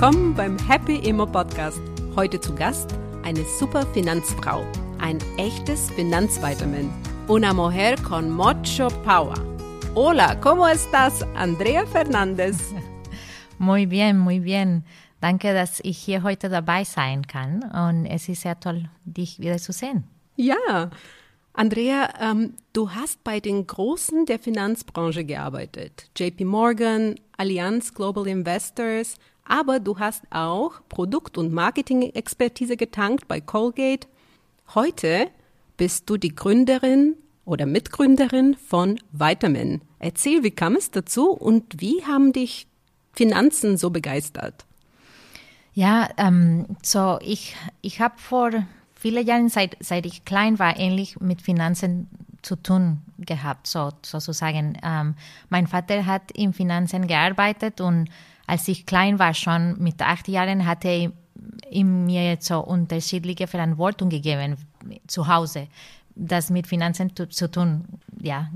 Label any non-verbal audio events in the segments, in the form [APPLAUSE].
willkommen beim Happy Immo Podcast. Heute zu Gast eine super Finanzfrau, ein echtes Finanzvitamin. Una mujer con mucho power. Hola, ¿cómo estás, Andrea Fernández? [LAUGHS] Muy bien, muy bien. Danke, dass ich hier heute dabei sein kann und es ist sehr toll, dich wieder zu sehen. Ja, Andrea, ähm, du hast bei den Großen der Finanzbranche gearbeitet. JP Morgan, Allianz Global Investors, aber du hast auch Produkt- und Marketing-Expertise getankt bei Colgate. Heute bist du die Gründerin oder Mitgründerin von Vitamin. Erzähl, wie kam es dazu und wie haben dich Finanzen so begeistert? Ja, ähm, so ich, ich habe vor viele Jahren, seit, seit ich klein war, ähnlich mit Finanzen zu tun gehabt, so, sozusagen. Ähm, mein Vater hat in Finanzen gearbeitet und als ich klein war, schon mit acht Jahren, hatte ihm mir so unterschiedliche Verantwortung gegeben zu Hause, das mit Finanzen zu, zu tun, ja.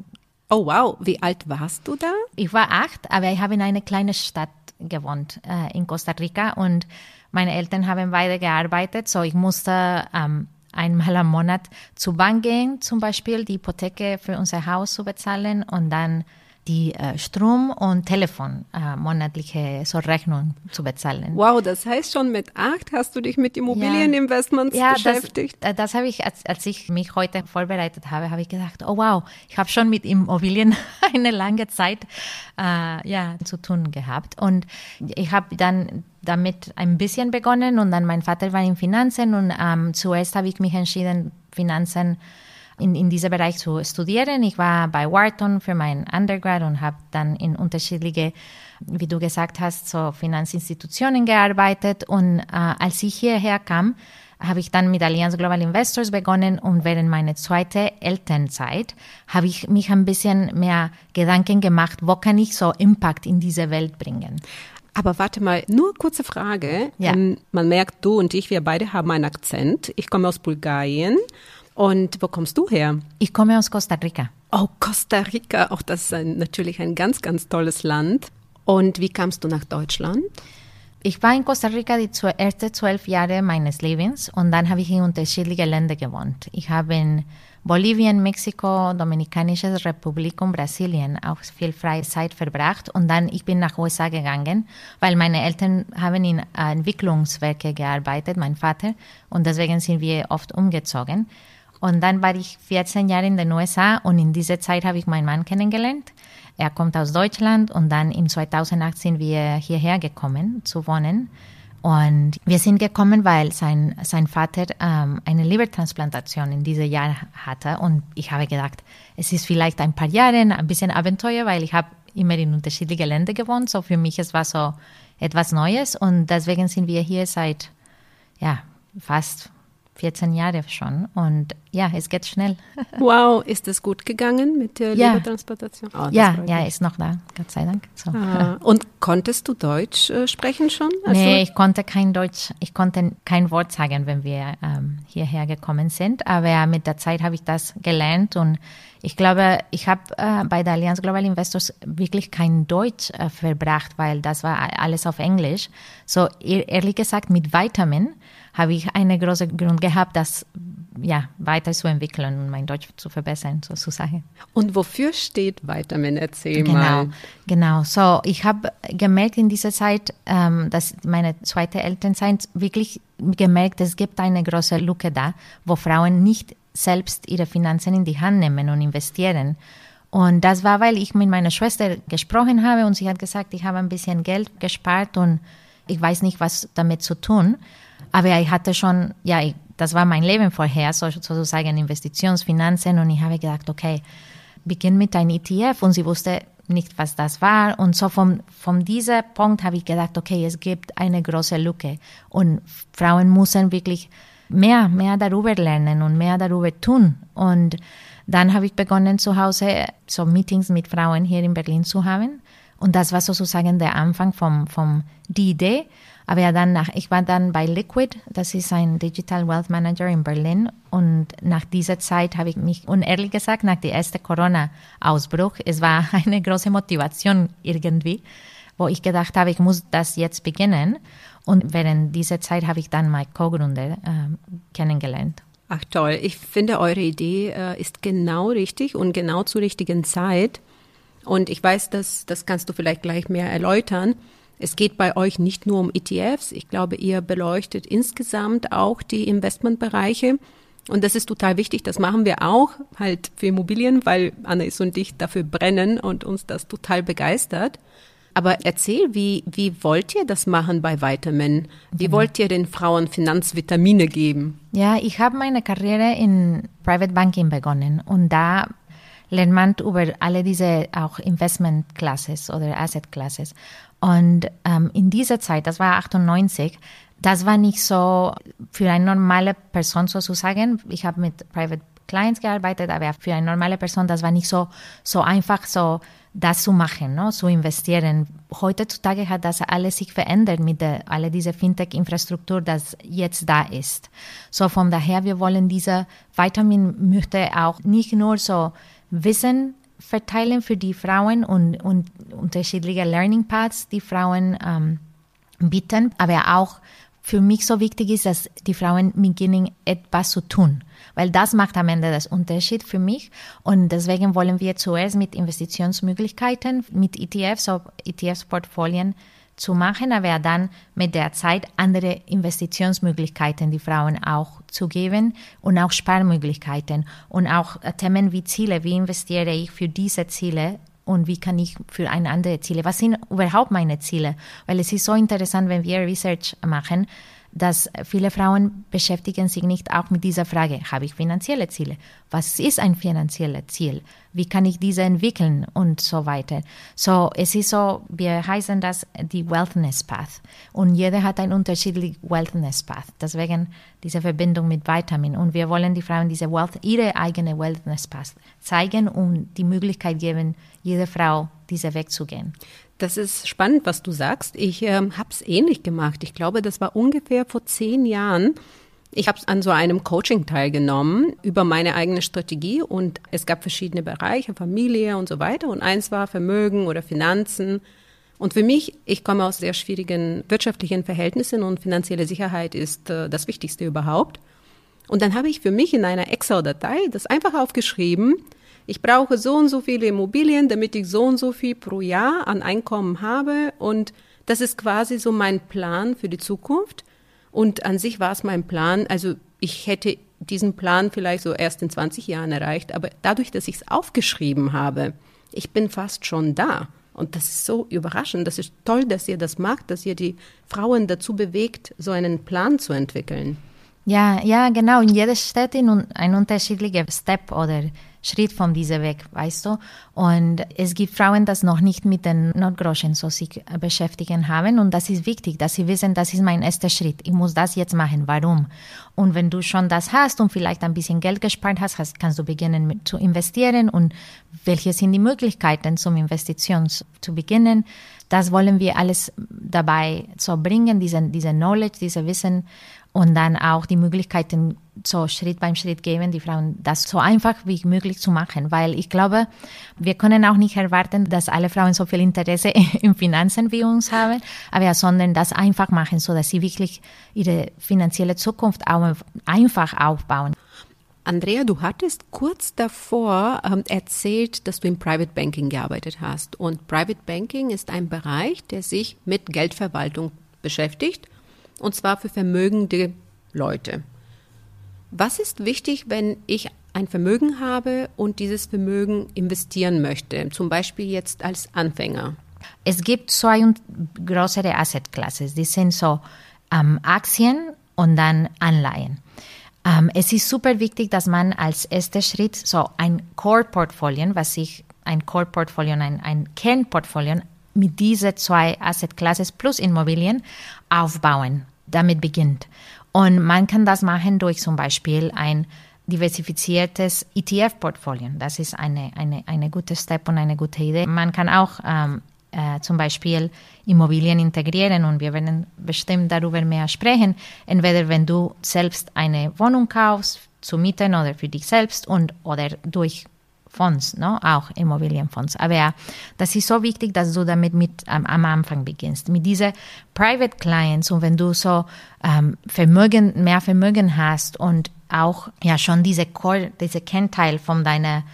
Oh wow, wie alt warst du da? Ich war acht, aber ich habe in einer kleinen Stadt gewohnt, äh, in Costa Rica. Und meine Eltern haben beide gearbeitet, so ich musste ähm, einmal am Monat zur Bank gehen, zum Beispiel die Hypotheke für unser Haus zu bezahlen. Und dann die äh, Strom- und Telefon äh, monatliche so Rechnung zu bezahlen. Wow, das heißt schon mit acht hast du dich mit Immobilieninvestments ja, beschäftigt? Das, äh, das habe ich, als, als ich mich heute vorbereitet habe, habe ich gedacht, oh wow, ich habe schon mit Immobilien [LAUGHS] eine lange Zeit äh, ja, zu tun gehabt. Und ich habe dann damit ein bisschen begonnen und dann mein Vater war in Finanzen und ähm, zuerst habe ich mich entschieden, Finanzen in, in diesem Bereich zu studieren. Ich war bei Wharton für mein Undergrad und habe dann in unterschiedliche, wie du gesagt hast, so Finanzinstitutionen gearbeitet. Und äh, als ich hierher kam, habe ich dann mit Allianz Global Investors begonnen und während meiner zweiten Elternzeit habe ich mich ein bisschen mehr Gedanken gemacht, wo kann ich so Impact in diese Welt bringen. Aber warte mal, nur kurze Frage. Ja. Ähm, man merkt, du und ich, wir beide haben einen Akzent. Ich komme aus Bulgarien und wo kommst du her? Ich komme aus Costa Rica. Oh, Costa Rica, auch das ist ein, natürlich ein ganz, ganz tolles Land. Und wie kamst du nach Deutschland? Ich war in Costa Rica die ersten zwölf Jahre meines Lebens und dann habe ich in unterschiedlichen Ländern gewohnt. Ich habe in Bolivien, Mexiko, Dominikanische Republik und Brasilien auch viel freie Zeit verbracht und dann ich bin nach USA gegangen, weil meine Eltern haben in Entwicklungswerke gearbeitet, mein Vater und deswegen sind wir oft umgezogen. Und dann war ich 14 Jahre in den USA und in dieser Zeit habe ich meinen Mann kennengelernt. Er kommt aus Deutschland und dann im 2008 sind wir hierher gekommen zu wohnen. Und wir sind gekommen, weil sein, sein Vater ähm, eine Lebertransplantation in diesem Jahr hatte. Und ich habe gedacht, es ist vielleicht ein paar Jahre ein bisschen Abenteuer, weil ich habe immer in unterschiedlichen Ländern gewohnt. So für mich es war so etwas Neues. Und deswegen sind wir hier seit ja, fast 14 Jahre schon und ja, es geht schnell. [LAUGHS] Wow, ist es gut gegangen mit der ja. Lebertransplantation? Oh, ja, ja, ist noch da, Gott sei Dank. So. Ah, und konntest du Deutsch äh, sprechen schon? Also nee, ich konnte kein Deutsch, ich konnte kein Wort sagen, wenn wir ähm, hierher gekommen sind, aber mit der Zeit habe ich das gelernt und ich glaube, ich habe äh, bei der Allianz Global Investors wirklich kein Deutsch äh, verbracht, weil das war alles auf Englisch. So e-, ehrlich gesagt, mit Vitamin habe ich einen großen Grund gehabt, das ja, weiterzuentwickeln und mein Deutsch zu verbessern, sozusagen. Und wofür steht Vitamin? Erzähl genau, mal. Genau, so ich habe gemerkt in dieser Zeit, ähm, dass meine zweite Elternzeit wirklich gemerkt, es gibt eine große Lücke da, wo Frauen nicht selbst ihre Finanzen in die Hand nehmen und investieren. Und das war, weil ich mit meiner Schwester gesprochen habe und sie hat gesagt, ich habe ein bisschen Geld gespart und ich weiß nicht, was damit zu tun. Aber ich hatte schon, ja, ich, das war mein Leben vorher, so, sozusagen Investitionsfinanzen. Und ich habe gedacht, okay, beginn mit einem ETF. Und sie wusste nicht, was das war. Und so von, von diesem Punkt habe ich gedacht, okay, es gibt eine große Lücke. Und Frauen müssen wirklich mehr, mehr darüber lernen und mehr darüber tun. Und dann habe ich begonnen, zu Hause so Meetings mit Frauen hier in Berlin zu haben. Und das war sozusagen der Anfang vom, vom die Idee. Aber ja, dann nach, ich war dann bei Liquid, das ist ein Digital Wealth Manager in Berlin. Und nach dieser Zeit habe ich mich, und ehrlich gesagt, nach dem ersten Corona-Ausbruch, es war [LAUGHS] eine große Motivation irgendwie, wo ich gedacht habe, ich muss das jetzt beginnen. Und während dieser Zeit habe ich dann meinen Co-Gründer äh, kennengelernt. Ach toll, ich finde eure Idee äh, ist genau richtig und genau zur richtigen Zeit. Und ich weiß, dass das kannst du vielleicht gleich mehr erläutern. Es geht bei euch nicht nur um ETFs. Ich glaube, ihr beleuchtet insgesamt auch die Investmentbereiche. Und das ist total wichtig. Das machen wir auch halt für Immobilien, weil Anna und ich dafür brennen und uns das total begeistert. Aber erzähl, wie, wie wollt ihr das machen bei Vitamin? Wie genau. wollt ihr den Frauen Finanzvitamine geben? Ja, ich habe meine Karriere in Private Banking begonnen und da lernt man über alle diese auch Investment Classes oder Asset Classes. Und ähm, in dieser Zeit, das war 98, das war nicht so für eine normale Person sozusagen. Ich habe mit Private Clients gearbeitet, aber für eine normale Person, das war nicht so, so einfach, so das zu machen, no? zu investieren. Heutzutage hat das alles sich verändert mit der, alle diese Fintech-Infrastruktur, das jetzt da ist. So von daher, wir wollen diese Vitamin möchte auch nicht nur so Wissen verteilen für die Frauen und, und unterschiedliche Learning Paths, die Frauen ähm, bieten, aber auch für mich so wichtig ist, dass die Frauen beginnen, etwas zu tun. Weil das macht am Ende das Unterschied für mich. Und deswegen wollen wir zuerst mit Investitionsmöglichkeiten, mit ETFs, ETFs-Portfolien zu machen, aber dann mit der Zeit andere Investitionsmöglichkeiten die Frauen auch zu geben und auch Sparmöglichkeiten und auch Themen wie Ziele, wie investiere ich für diese Ziele und wie kann ich für eine andere Ziele, was sind überhaupt meine Ziele? Weil es ist so interessant, wenn wir Research machen, dass viele Frauen beschäftigen sich nicht auch mit dieser Frage, habe ich finanzielle Ziele? Was ist ein finanzielles Ziel? Wie kann ich diese entwickeln und so weiter? So, es ist so, wir heißen das die Wellness Path und jeder hat ein unterschiedliches Wellness Path. Deswegen diese Verbindung mit Vitamin und wir wollen die Frauen diese Wealth, ihre eigene Wellness Path zeigen und die Möglichkeit geben, jeder Frau diesen Weg zu gehen. Das ist spannend, was du sagst. Ich ähm, habe es ähnlich gemacht. Ich glaube, das war ungefähr vor zehn Jahren. Ich habe an so einem Coaching teilgenommen über meine eigene Strategie und es gab verschiedene Bereiche, Familie und so weiter. Und eins war Vermögen oder Finanzen. Und für mich, ich komme aus sehr schwierigen wirtschaftlichen Verhältnissen und finanzielle Sicherheit ist äh, das Wichtigste überhaupt. Und dann habe ich für mich in einer Excel-Datei das einfach aufgeschrieben, ich brauche so und so viele Immobilien, damit ich so und so viel pro Jahr an Einkommen habe. Und das ist quasi so mein Plan für die Zukunft. Und an sich war es mein Plan, also ich hätte diesen Plan vielleicht so erst in 20 Jahren erreicht, aber dadurch, dass ich es aufgeschrieben habe, ich bin fast schon da. Und das ist so überraschend. Das ist toll, dass ihr das macht, dass ihr die Frauen dazu bewegt, so einen Plan zu entwickeln. Ja, ja, genau. In jeder Stadt ein unterschiedlicher Step oder Schritt von diesem Weg, weißt du? Und es gibt Frauen, die noch nicht mit den Notgroschen so sich beschäftigen haben und das ist wichtig, dass sie wissen, das ist mein erster Schritt. Ich muss das jetzt machen. Warum? Und wenn du schon das hast und vielleicht ein bisschen Geld gespart hast, hast kannst du beginnen mit, zu investieren und welche sind die Möglichkeiten zum Investition zu beginnen? Das wollen wir alles dabei so bringen, diese, diese Knowledge, diese Wissen und dann auch die Möglichkeiten so Schritt beim Schritt geben, die Frauen das so einfach wie möglich zu machen, weil ich glaube, wir können auch nicht erwarten, dass alle Frauen so viel Interesse [LAUGHS] in Finanzen wie uns haben, aber sondern das einfach machen, so dass sie wirklich ihre finanzielle Zukunft auch einfach aufbauen. Andrea, du hattest kurz davor ähm, erzählt, dass du im Private Banking gearbeitet hast. Und Private Banking ist ein Bereich, der sich mit Geldverwaltung beschäftigt und zwar für vermögende Leute. Was ist wichtig, wenn ich ein Vermögen habe und dieses Vermögen investieren möchte, zum Beispiel jetzt als Anfänger? Es gibt zwei größere Assetklassen, die sind so ähm, Aktien und dann Anleihen. Ähm, es ist super wichtig, dass man als erster Schritt so ein Core-Portfolio, was sich ein Core-Portfolio, ein, ein Kernportfolio mit diesen zwei Assetklassen plus Immobilien aufbauen damit beginnt. Und man kann das machen durch zum Beispiel ein diversifiziertes ETF-Portfolio. Das ist eine, eine, eine gute Step und eine gute Idee. Man kann auch ähm, äh, zum Beispiel Immobilien integrieren und wir werden bestimmt darüber mehr sprechen. Entweder wenn du selbst eine Wohnung kaufst, zu mieten oder für dich selbst und oder durch Fonds, ne? auch Immobilienfonds. Aber das ist so wichtig, dass du damit mit ähm, am Anfang beginnst. Mit diesen Private Clients und wenn du so ähm, Vermögen, mehr Vermögen hast und auch ja schon diese Core, diese Kennteil von deiner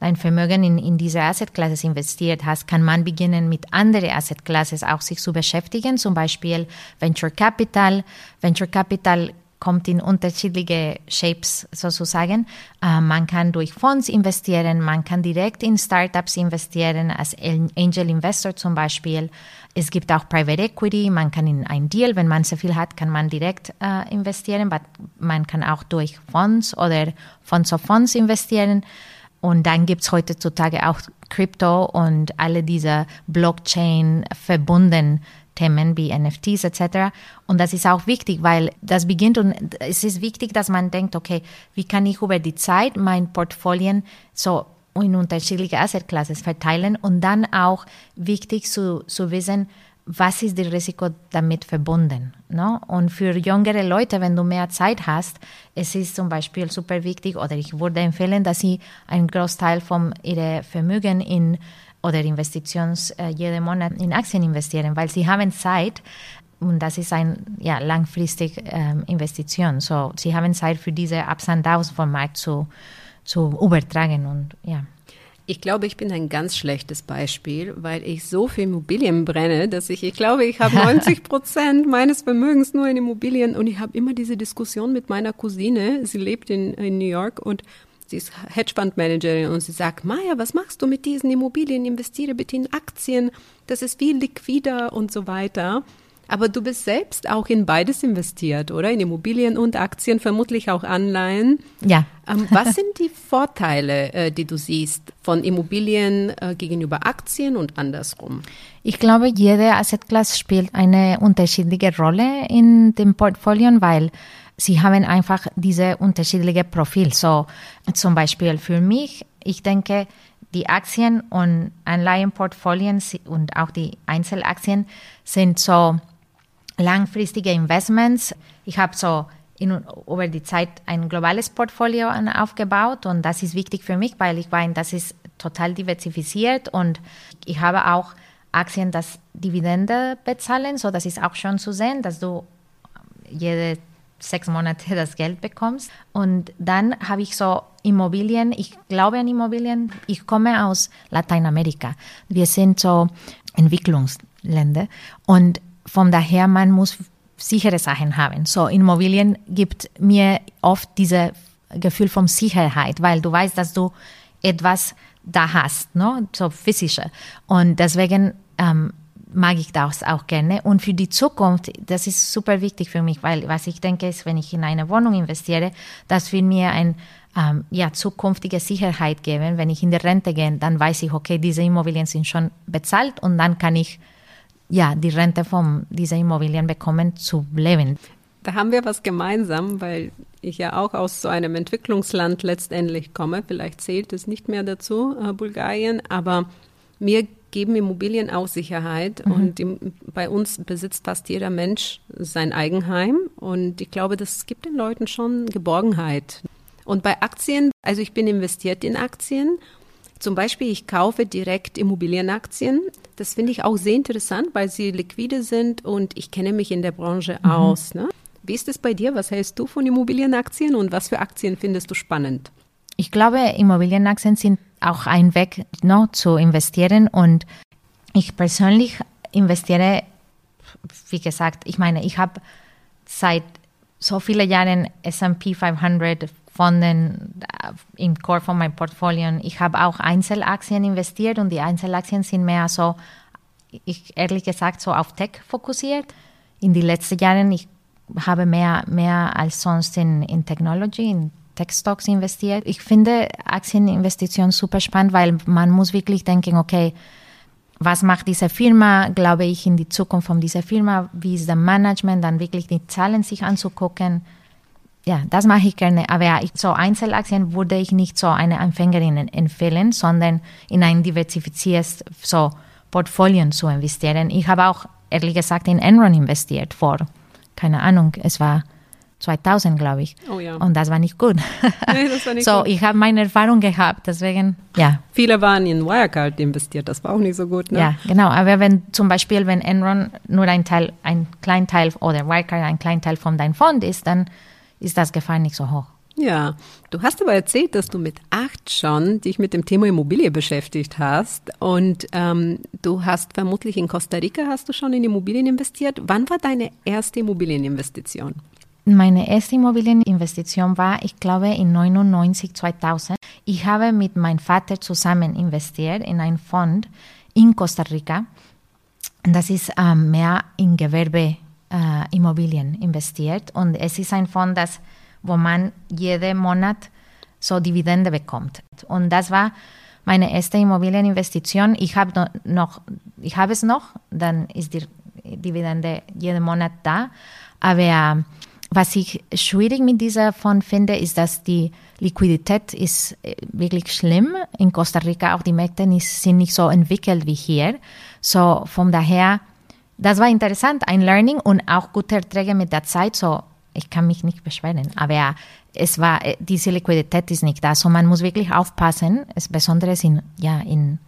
dein Vermögen in, in diese Asset Classes investiert hast, kann man beginnen mit anderen Asset Classes auch sich zu beschäftigen, zum Beispiel Venture Capital. Venture Capital kommt in unterschiedliche Shapes sozusagen. Äh, man kann durch Fonds investieren, man kann direkt in Startups investieren, als Angel Investor zum Beispiel. Es gibt auch Private Equity, man kann in ein Deal, wenn man so viel hat, kann man direkt äh, investieren, aber man kann auch durch Fonds oder Fonds of Fonds investieren. Und dann gibt es heutzutage auch Krypto und alle diese Blockchain verbunden Themen wie NFTs etc. Und das ist auch wichtig, weil das beginnt und es ist wichtig, dass man denkt, okay, wie kann ich über die Zeit mein Portfolien so in unterschiedliche Assetklassen verteilen und dann auch wichtig zu, zu wissen, was ist das Risiko damit verbunden. No? Und für jüngere Leute, wenn du mehr Zeit hast, es ist zum Beispiel super wichtig, oder ich würde empfehlen, dass sie einen Großteil von ihrem Vermögen in oder Investitions äh, jeden Monat in Aktien investieren, weil sie haben Zeit und das ist eine ja, langfristige ähm, Investition. So, sie haben Zeit für diese Ups und Downs vom Markt zu, zu übertragen und ja. Ich glaube, ich bin ein ganz schlechtes Beispiel, weil ich so viel Immobilien brenne, dass ich, ich glaube, ich habe [LAUGHS] 90 Prozent meines Vermögens nur in Immobilien und ich habe immer diese Diskussion mit meiner Cousine. Sie lebt in, in New York und Sie ist Hedgefondsmanagerin und sie sagt, Maja, was machst du mit diesen Immobilien? Investiere bitte in Aktien. Das ist viel liquider und so weiter. Aber du bist selbst auch in beides investiert, oder? In Immobilien und Aktien, vermutlich auch Anleihen. Ja. Ähm, was sind die Vorteile, äh, die du siehst von Immobilien äh, gegenüber Aktien und andersrum? Ich glaube, jede Assetklasse spielt eine unterschiedliche Rolle in dem Portfolio, weil sie haben einfach diese unterschiedliche Profil. So zum Beispiel für mich, ich denke, die Aktien und Anleihenportfolien und auch die Einzelaktien sind so langfristige Investments. Ich habe so in, über die Zeit ein globales Portfolio aufgebaut und das ist wichtig für mich, weil ich meine, das ist total diversifiziert und ich habe auch Aktien, das Dividende bezahlen, so das ist auch schon zu sehen, dass du jede sechs Monate [LAUGHS] das Geld bekommst. Und dann habe ich so Immobilien, ich glaube an Immobilien, ich komme aus Lateinamerika. Wir sind so Entwicklungsländer und von daher man muss sichere Sachen haben. So Immobilien gibt mir oft dieses Gefühl von Sicherheit, weil du weißt, dass du etwas da hast, ne? so physische. Und deswegen ähm, mag ich das auch gerne. Und für die Zukunft, das ist super wichtig für mich, weil was ich denke ist, wenn ich in eine Wohnung investiere, das will mir ein ähm, ja, zukünftige Sicherheit geben. Wenn ich in die Rente gehe, dann weiß ich, okay, diese Immobilien sind schon bezahlt und dann kann ich ja, die Rente von diesen Immobilien bekommen zu leben. Da haben wir was gemeinsam, weil ich ja auch aus so einem Entwicklungsland letztendlich komme. Vielleicht zählt es nicht mehr dazu, äh, Bulgarien, aber mir geben Immobilien auch Sicherheit mhm. und die, bei uns besitzt fast jeder Mensch sein Eigenheim und ich glaube, das gibt den Leuten schon Geborgenheit. Und bei Aktien, also ich bin investiert in Aktien. Zum Beispiel, ich kaufe direkt Immobilienaktien. Das finde ich auch sehr interessant, weil sie liquide sind und ich kenne mich in der Branche mhm. aus. Ne? Wie ist es bei dir? Was hältst du von Immobilienaktien und was für Aktien findest du spannend? Ich glaube, Immobilienaktien sind auch ein Weg no, zu investieren. Und ich persönlich investiere, wie gesagt, ich meine, ich habe seit so vielen Jahren S&P 500 Fonden im Core von meinem Portfolio. Ich habe auch Einzelaktien investiert und die Einzelaktien sind mehr so, ich ehrlich gesagt, so auf Tech fokussiert. In den letzten Jahren, ich habe mehr, mehr als sonst in, in Technology, in Tech-Stocks investiert. Ich finde Aktieninvestitionen super spannend, weil man muss wirklich denken, okay, was macht diese Firma? Glaube ich in die Zukunft von dieser Firma? Wie ist das Management? Dann wirklich die Zahlen sich anzugucken. Ja, das mache ich gerne. Aber so Einzelaktien würde ich nicht so eine Anfängerin empfehlen, sondern in ein diversifiziertes so Portfolio zu investieren. Ich habe auch ehrlich gesagt in Enron investiert vor, keine Ahnung, es war 2000, glaube ich. Oh ja. Und das war nicht gut. [LAUGHS] Nee, das war nicht so, gut. ich habe meine Erfahrung gehabt, deswegen, ja. Viele waren in Wirecard investiert, das war auch nicht so gut. Ne? Ja, genau. Aber wenn zum Beispiel, wenn Enron nur ein Teil, ein kleinen Teil oder Wirecard ein kleinen Teil von deinem Fonds ist, dann ist das Gefahr nicht so hoch. Ja, du hast aber erzählt, dass du mit acht schon dich mit dem Thema Immobilie beschäftigt hast und ähm, du hast vermutlich in Costa Rica hast du schon in Immobilien investiert. Wann war deine erste Immobilieninvestition? Meine erste Immobilieninvestition war, ich glaube, in 99, 2000. Ich habe mit meinem Vater zusammen investiert in einen Fonds in Costa Rica. Das ist ähm, mehr in Gewerbeimmobilien äh, investiert und es ist ein Fonds, das, wo man jeden Monat so Dividende bekommt. Und das war meine erste Immobilieninvestition. Ich habe noch, ich habe es noch, dann ist die Dividende jeden Monat da. Aber was ich schwierig mit dieser Fonds finde, ist, dass die Liquidität ist äh, wirklich schlimm. In Costa Rica auch die Märkte sind nicht so entwickelt wie hier. So von daher, das war interessant, ein Learning und auch gute Erträge mit der Zeit. So ich kann mich nicht beschweren. Aber es war äh, diese Liquidität ist nicht da. So man muss wirklich aufpassen, besonders in ja in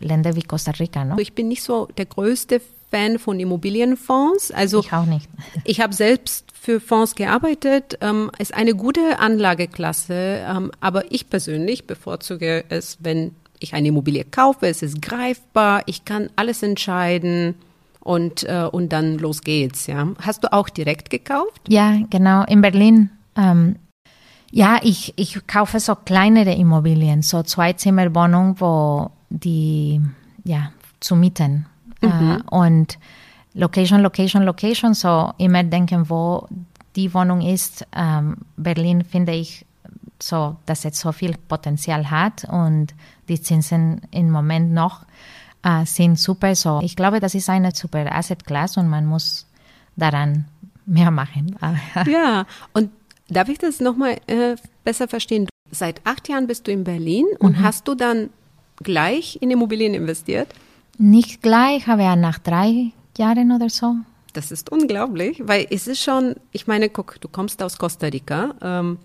Ländern wie Costa Rica. No? Ich bin nicht so der größte Fan von Immobilienfonds. Also ich auch nicht. Ich habe selbst für Fonds gearbeitet. Ähm, ist eine gute Anlageklasse, ähm, aber ich persönlich bevorzuge es, wenn ich eine Immobilie kaufe. Es ist greifbar, ich kann alles entscheiden und äh, und dann los geht's. Ja, hast du auch direkt gekauft? Ja, genau in Berlin. Ähm, ja, ich ich kaufe so kleinere Immobilien, so Zweizimmerwohnungen, wo die ja zu mieten Mhm. und Location, Location, Location, so immer denken, wo die Wohnung ist. Ähm, Berlin finde ich so, dass es so viel Potenzial hat und die Zinsen im Moment noch äh, sind super. So, ich glaube, das ist eine super Asset Class und man muss daran mehr machen. [LAUGHS] ja, und darf ich das nochmal äh, besser verstehen? Seit acht Jahren bist du in Berlin und mhm. hast du dann gleich in Immobilien investiert? Nicht gleich, aber ja nach drei Jahren oder so. Das ist unglaublich, weil es ist schon, ich meine, guck, du kommst aus Costa Rica. Ähm,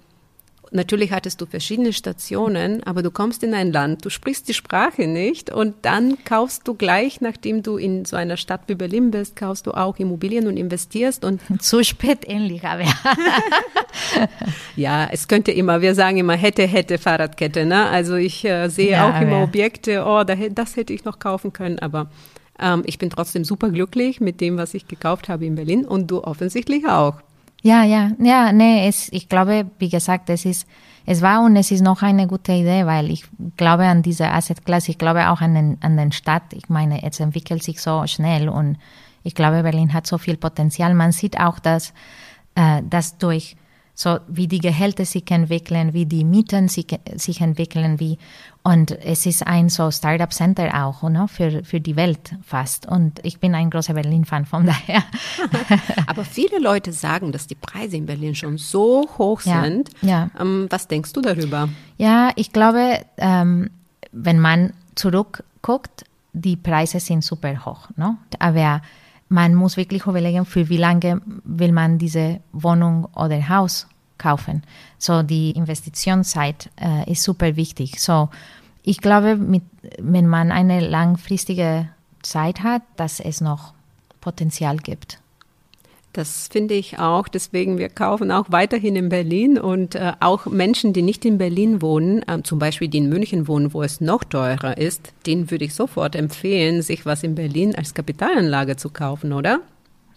natürlich hattest du verschiedene Stationen, aber du kommst in ein Land, du sprichst die Sprache nicht und dann kaufst du gleich, nachdem du in so einer Stadt wie Berlin bist, kaufst du auch Immobilien und investierst und [LAUGHS] zu spät ähnlich, aber ja. [LAUGHS] ja, es könnte immer, wir sagen immer hätte, hätte Fahrradkette, ne? Also ich äh, sehe ja, auch immer. Objekte, oh, das hätte ich noch kaufen können, aber ähm, ich bin trotzdem super glücklich mit dem, was ich gekauft habe in Berlin und du offensichtlich auch. Ja, ja, ja, nee, es, ich glaube, wie gesagt, es ist, es war und es ist noch eine gute Idee, weil ich glaube an diese Asset Class, ich glaube auch an den, an den Stadt. Ich meine, es entwickelt sich so schnell und ich glaube, Berlin hat so viel Potenzial. Man sieht auch, dass, äh, dass durch so wie die Gehälter sich entwickeln, wie die Mieten sich, sich entwickeln, wie und es ist ein so Startup Center auch, ne, für, für die Welt fast. Und ich bin ein großer Berlin-Fan, von [LAUGHS] daher. [LAUGHS] Aber viele Leute sagen, dass die Preise in Berlin schon so hoch ja, sind. Ja. Ähm, was denkst du darüber? Ja, ich glaube, ähm, wenn man zurückguckt, die Preise sind super hoch. Ne? Aber man muss wirklich überlegen, für wie lange will man diese Wohnung oder Haus kaufen. So die Investitionszeit äh, ist super wichtig. So ich glaube, mit, wenn man eine langfristige Zeit hat, dass es noch Potenzial gibt. Das finde ich auch. Deswegen, wir kaufen auch weiterhin in Berlin und äh, auch Menschen, die nicht in Berlin wohnen, äh, zum Beispiel die in München wohnen, wo es noch teurer ist, denen würde ich sofort empfehlen, sich was in Berlin als Kapitalanlage zu kaufen, oder?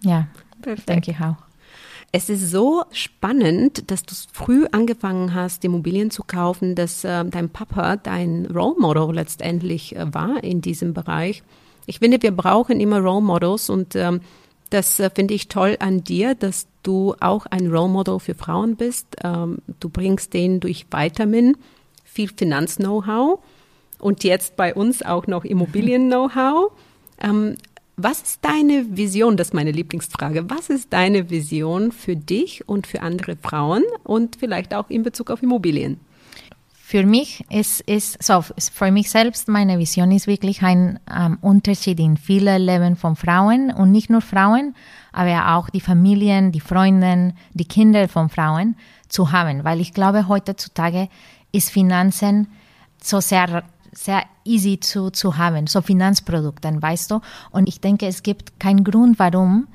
Ja, Perfekt. denke ich auch. Es ist so spannend, dass du früh angefangen hast, Immobilien zu kaufen, dass äh, dein Papa dein Role Model letztendlich äh, war in diesem Bereich. Ich finde, wir brauchen immer Role Models und ähm, das äh, finde ich toll an dir, dass du auch ein Role Model für Frauen bist. Ähm, du bringst denen durch Vitamin viel Finanz-Know-how und jetzt bei uns auch noch Immobilien-Know-how. Ähm, was ist deine Vision? Das ist meine Lieblingsfrage. Was ist deine Vision für dich und für andere Frauen und vielleicht auch in Bezug auf Immobilien? für mich ist, ist so, für mich selbst, meine Vision ist wirklich ein ähm, Unterschied in viele Leben von Frauen und nicht nur Frauen, aber auch die Familien, die Freunde, die Kinder von Frauen zu haben, weil ich glaube, heutzutage ist Finanzen so sehr, sehr easy zu, zu haben, so Finanzprodukte, weißt du? Und ich denke, es gibt keinen Grund, warum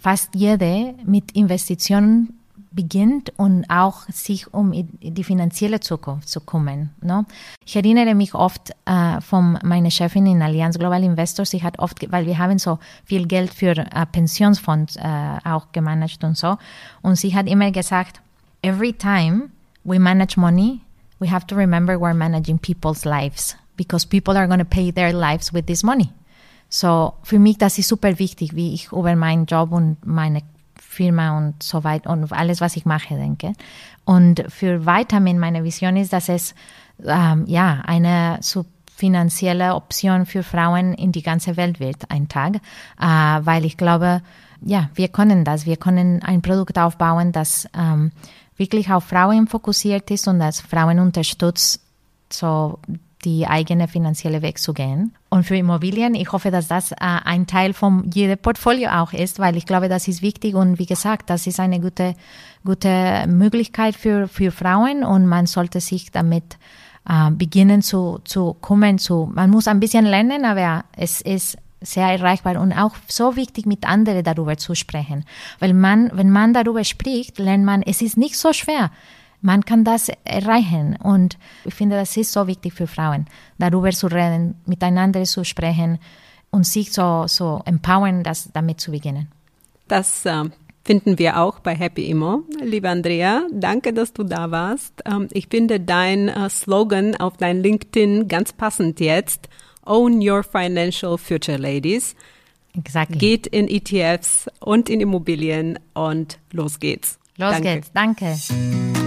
fast jede mit Investitionen beginnt und auch sich um die finanzielle Zukunft zu kümmern. Ne? Ich erinnere mich oft äh, von meiner Chefin in Allianz Global Investors, sie hat oft, weil wir haben so viel Geld für äh, Pensionsfonds äh, auch gemanagt und so, und sie hat immer gesagt, every time we manage money, we have to remember we're managing people's lives because people are going to pay their lives with this money. So, für mich, das ist super wichtig, wie ich über meinen Job und meine Firma und so weiter und alles, was ich mache, denke. Und für Vitamin, meine Vision ist, dass es ähm, ja eine so finanzielle Option für Frauen in die ganze Welt wird, ein Tag, äh, weil ich glaube, ja, wir können das. Wir können ein Produkt aufbauen, das ähm, wirklich auf Frauen fokussiert ist und das Frauen unterstützt, so die eigene finanzielle Weg zu gehen. Und für Immobilien, ich hoffe, dass das äh, ein Teil von jedem Portfolio auch ist, weil ich glaube, das ist wichtig und wie gesagt, das ist eine gute, gute Möglichkeit für, für Frauen und man sollte sich damit äh, beginnen zu, zu kommen zu, man muss ein bisschen lernen, aber es ist sehr erreichbar und auch so wichtig, mit anderen darüber zu sprechen. Weil man, wenn man darüber spricht, lernt man, es ist nicht so schwer man kann das erreichen. Und ich finde, das ist so wichtig für Frauen, darüber zu reden, miteinander zu sprechen und sich so, so empowern, das damit zu beginnen. Das äh, finden wir auch bei Happy Immo. Liebe Andrea, danke, dass du da warst. Ähm, ich finde dein äh, Slogan auf dein LinkedIn ganz passend jetzt. Own your financial future, ladies. Exactly. Geht in ETFs und in Immobilien und los geht's. Los danke. geht's. Danke.